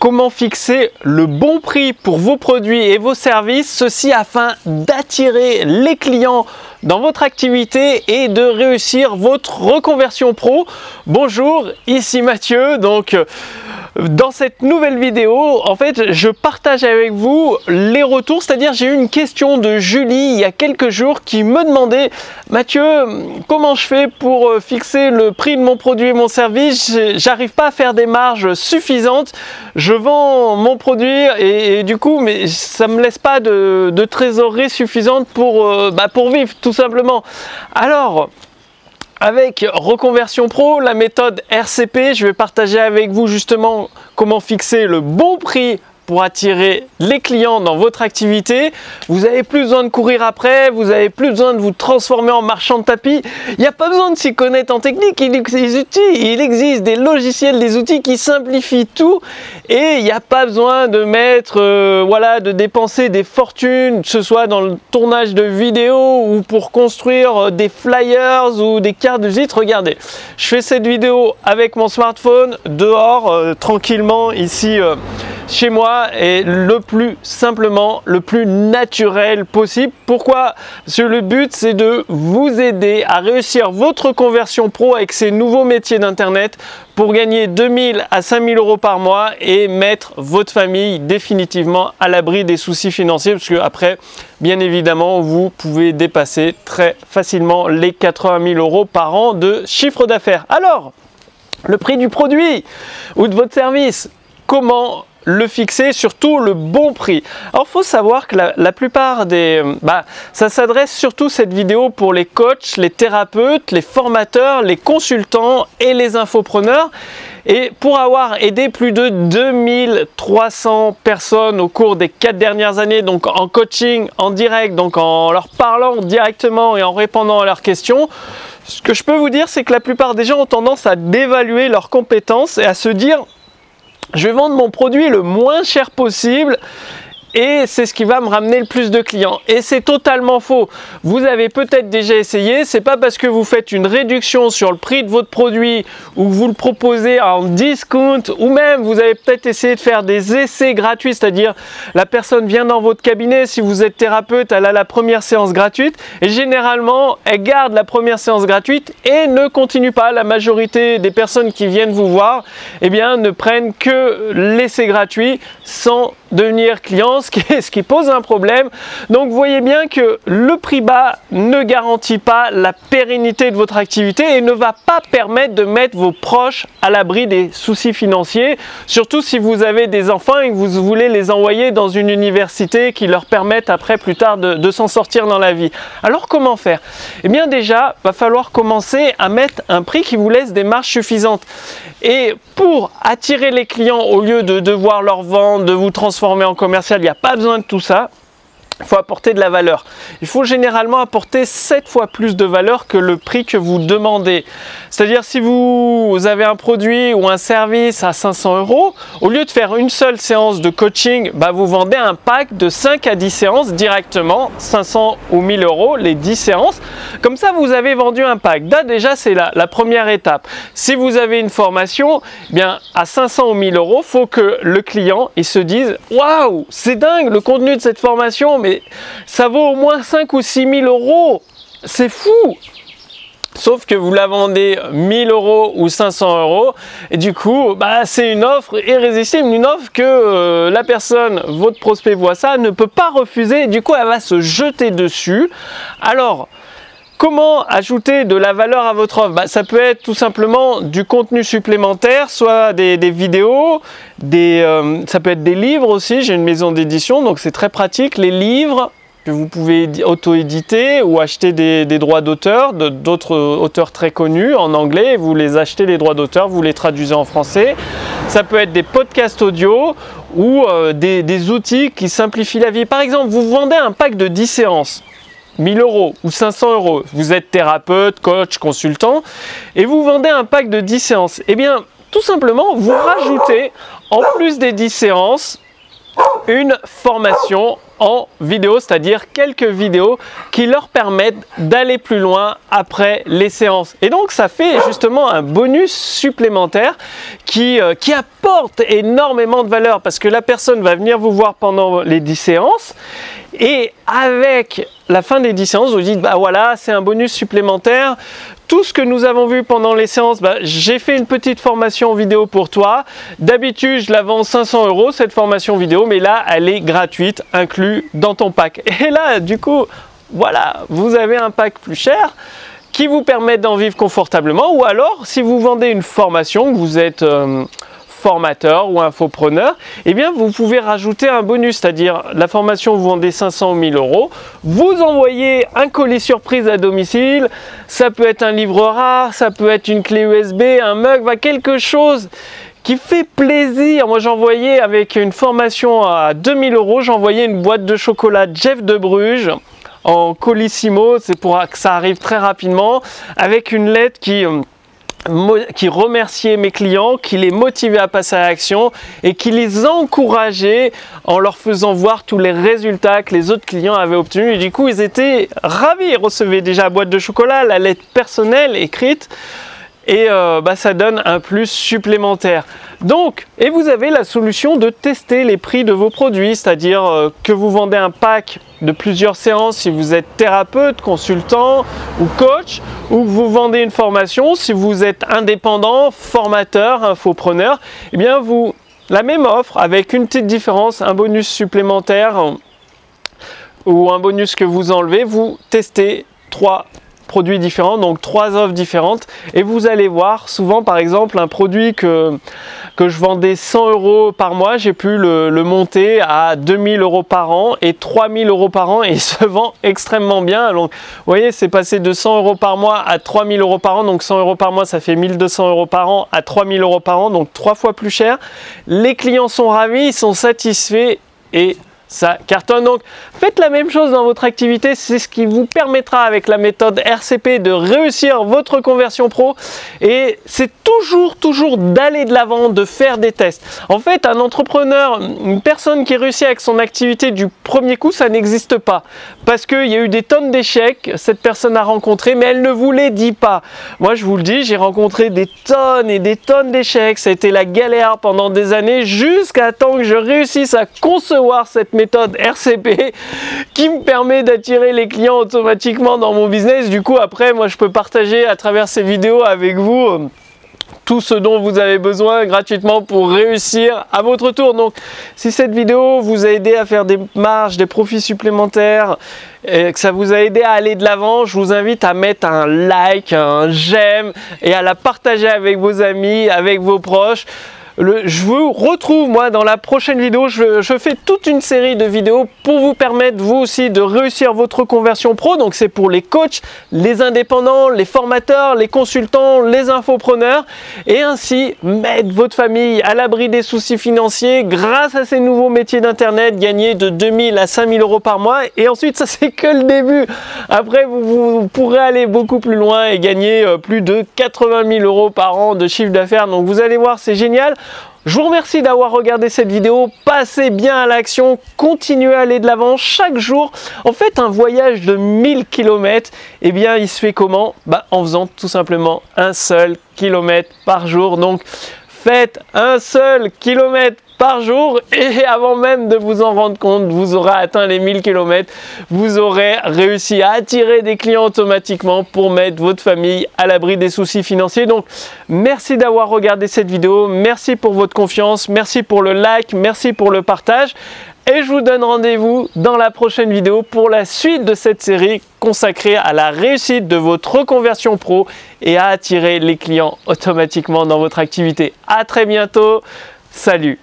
comment fixer le bon prix pour vos produits et vos services, ceci afin d'attirer les clients dans votre activité et de réussir votre reconversion pro. Bonjour, ici Mathieu. Donc dans cette nouvelle vidéo, en fait, je partage avec vous les retours, c'est-à-dire j'ai eu une question de Julie il y a quelques jours qui me demandait Mathieu, comment je fais pour euh, fixer le prix de mon produit et mon service? J'arrive pas à faire des marges suffisantes. Je vends mon produit et, du coup, mais ça me laisse pas de, trésorerie suffisante pour, euh, bah, pour vivre, tout simplement. Alors, avec Reconversion Pro, la méthode RCP, je vais partager avec vous justement comment fixer le bon prix pour attirer les clients dans votre activité. Vous n'avez plus besoin de courir après, vous n'avez plus besoin de vous transformer en marchand de tapis. Il n'y a pas besoin de s'y connaître en technique, il existe, il existe des logiciels, des outils qui simplifient tout et il n'y a pas besoin de mettre, euh, voilà, de dépenser des fortunes, que ce soit dans le tournage de vidéos ou pour construire euh, des flyers ou des cartes de visite. Regardez, je fais cette vidéo avec mon smartphone dehors, euh, tranquillement ici chez moi et le plus simplement, le plus naturel possible. Pourquoi? Parce que le but c'est de vous aider à réussir votre conversion pro avec ces nouveaux métiers d'internet pour gagner 2000 à 5000 euros par mois et mettre votre famille définitivement à l'abri des soucis financiers parce que après bien évidemment vous pouvez dépasser très facilement les 80 000 euros par an de chiffre d'affaires. Alors le prix du produit ou de votre service, comment le fixer, surtout le bon prix. Alors faut savoir que la, plupart des... Bah, ça s'adresse surtout cette vidéo pour les coachs, les thérapeutes, les formateurs, les consultants et les infopreneurs. Et pour avoir aidé plus de 2300 personnes au cours des 4 dernières années, donc en coaching, en direct, donc en leur parlant directement et en répondant à leurs questions, ce que je peux vous dire, c'est que la plupart des gens ont tendance à dévaluer leurs compétences et à se dire je vais vendre mon produit le moins cher possible et c'est ce qui va me ramener le plus de clients. Et c'est totalement faux. Vous avez peut-être déjà essayé, c'est pas parce que vous faites une réduction sur le prix de votre produit ou que vous le proposez en discount ou même vous avez peut-être essayé de faire des essais gratuits, c'est-à-dire la personne vient dans votre cabinet, si vous êtes thérapeute, elle a la première séance gratuite et généralement elle garde la première séance gratuite et ne continue pas. La majorité des personnes qui viennent vous voir, eh bien ne prennent que l'essai gratuit sans devenir client, ce qui, pose un problème. Donc voyez bien que le prix bas ne garantit pas la pérennité de votre activité et ne va pas permettre de mettre vos proches à l'abri des soucis financiers, surtout si vous avez des enfants et que vous voulez les envoyer dans une université qui leur permette après plus tard de, de s'en sortir dans la vie. Alors comment faire? Eh bien déjà, va falloir commencer à mettre un prix qui vous laisse des marges suffisantes. Et pour attirer les clients, au lieu de devoir leur vendre, de vous transformer en commercial, il n'y a pas besoin de tout ça il faut apporter de la valeur. Il faut généralement apporter 7 fois plus de valeur que le prix que vous demandez. C'est-à-dire si vous avez un produit ou un service à 500 euros, au lieu de faire une seule séance de coaching, bah vous vendez un pack de 5 à 10 séances directement, 500 ou 1000 euros, les 10 séances. Comme ça, vous avez vendu un pack. Là, déjà, c'est la, première étape. Si vous avez une formation, eh bien à 500 ou 1000 euros, faut que le client il se dise Waouh, c'est dingue le contenu de cette formation, mais ça vaut au moins 5 ou 6 000 euros. C'est fou Sauf que vous la vendez 1000 euros ou 500 euros, et du coup, bah, c'est une offre irrésistible, une offre que euh, la personne, votre prospect voit ça, ne peut pas refuser, du coup, elle va se jeter dessus. Alors, Comment ajouter de la valeur à votre offre? Bah, Ça peut être tout simplement du contenu supplémentaire, soit des, vidéos, des, euh, ça peut être des livres aussi. J'ai une maison d'édition, donc c'est très pratique. Les livres que vous pouvez auto-éditer ou acheter des, droits d'auteur d'autres auteurs très connus en anglais. Vous les achetez les droits d'auteur, vous les traduisez en français. Ça peut être des podcasts audio ou euh, des, des outils qui simplifient la vie. Par exemple, vous vendez un pack de 10 séances. 1000 euros ou 500 euros, vous êtes thérapeute, coach, consultant, et vous vendez un pack de 10 séances, eh bien, tout simplement, vous rajoutez, en plus des 10 séances, une formation en vidéo, c'est-à-dire quelques vidéos qui leur permettent d'aller plus loin après les séances. Et donc ça fait justement un bonus supplémentaire qui, euh, qui apporte énormément de valeur parce que la personne va venir vous voir pendant les 10 séances et avec la fin des 10 séances, vous dites, bah voilà, c'est un bonus supplémentaire. Tout ce que nous avons vu pendant les séances, bah, j'ai fait une petite formation vidéo pour toi. D'habitude, je la vends 500 euros, cette formation vidéo, mais là, elle est gratuite, inclus dans ton pack. Et là, du coup, voilà, vous avez un pack plus cher qui vous permet d'en vivre confortablement. Ou alors, si vous vendez une formation, vous êtes... Euh, formateur ou infopreneur, eh bien vous pouvez rajouter un bonus, c'est-à-dire la formation vous vendez 500 000 euros, vous envoyez un colis surprise à domicile, ça peut être un livre rare, ça peut être une clé USB, un mug, va quelque chose qui fait plaisir. Moi, j'envoyais avec une formation à 2000 euros, j'envoyais une boîte de chocolat Jeff de Bruges en colissimo, c'est pour que ça arrive très rapidement, avec une lettre qui euh, qui remerciait mes clients, qui les motivait à passer à l'action et qui les encourageait en leur faisant voir tous les résultats que les autres clients avaient obtenus. Et du coup, ils étaient ravis. Ils recevaient déjà la boîte de chocolat, la lettre personnelle écrite et euh, bah, ça donne un plus supplémentaire. Donc, et vous avez la solution de tester les prix de vos produits, c'est-à-dire euh, que vous vendez un pack de plusieurs séances si vous êtes thérapeute, consultant ou coach, ou que vous vendez une formation si vous êtes indépendant, formateur, infopreneur, eh bien vous la même offre avec une petite différence, un bonus supplémentaire ou un bonus que vous enlevez, vous testez trois produits différents, donc trois offres différentes. Et vous allez voir souvent par exemple un produit que, je vendais 100 euros par mois, j'ai pu le, monter à 2000 euros par an et 3000 euros par an et il se vend extrêmement bien. Donc vous voyez, c'est passé de 100 euros par mois à 3000 euros par an. Donc 100 euros par mois, ça fait 1200 euros par an à 3000 euros par an, donc trois fois plus cher. Les clients sont ravis, ils sont satisfaits et ça cartonne. Donc faites la même chose dans votre activité, c'est ce qui vous permettra avec la méthode RCP de réussir votre conversion pro et c'est toujours toujours d'aller de l'avant, de faire des tests. En fait, un entrepreneur, une personne qui réussit avec son activité du premier coup, ça n'existe pas parce qu'il y a eu des tonnes d'échecs, cette personne a rencontré mais elle ne vous les dit pas. Moi, je vous le dis, j'ai rencontré des tonnes et des tonnes d'échecs, ça a été la galère pendant des années jusqu'à temps que je réussisse à concevoir cette méthode RCP qui me permet d'attirer les clients automatiquement dans mon business. Du coup, après, moi, je peux partager à travers ces vidéos avec vous euh, tout ce dont vous avez besoin gratuitement pour réussir à votre tour. Donc, si cette vidéo vous a aidé à faire des marges, des profits supplémentaires, et que ça vous a aidé à aller de l'avant, je vous invite à mettre un like, un j'aime et à la partager avec vos amis, avec vos proches je vous retrouve moi dans la prochaine vidéo. Je, fais toute une série de vidéos pour vous permettre vous aussi de réussir votre conversion pro. Donc c'est pour les coachs, les indépendants, les formateurs, les consultants, les infopreneurs et ainsi mettre votre famille à l'abri des soucis financiers grâce à ces nouveaux métiers d'internet, gagner de 2000 à 5000 euros par mois. Et ensuite ça c'est que le début. Après vous, vous, pourrez aller beaucoup plus loin et gagner euh, plus de 80 000 euros par an de chiffre d'affaires. Donc vous allez voir c'est génial. Je vous remercie d'avoir regardé cette vidéo. Passez bien à l'action, continuez à aller de l'avant chaque jour. En fait, un voyage de 1000 km, eh bien, il se fait comment? Bah, En faisant tout simplement un seul kilomètre par jour. Donc, faites un seul kilomètre par jour et avant même de vous en rendre compte, vous aurez atteint les 1000 km, vous aurez réussi à attirer des clients automatiquement pour mettre votre famille à l'abri des soucis financiers. Donc merci d'avoir regardé cette vidéo, merci pour votre confiance, merci pour le like, merci pour le partage. Et je vous donne rendez-vous dans la prochaine vidéo pour la suite de cette série consacrée à la réussite de votre reconversion pro et à attirer les clients automatiquement dans votre activité. À très bientôt. Salut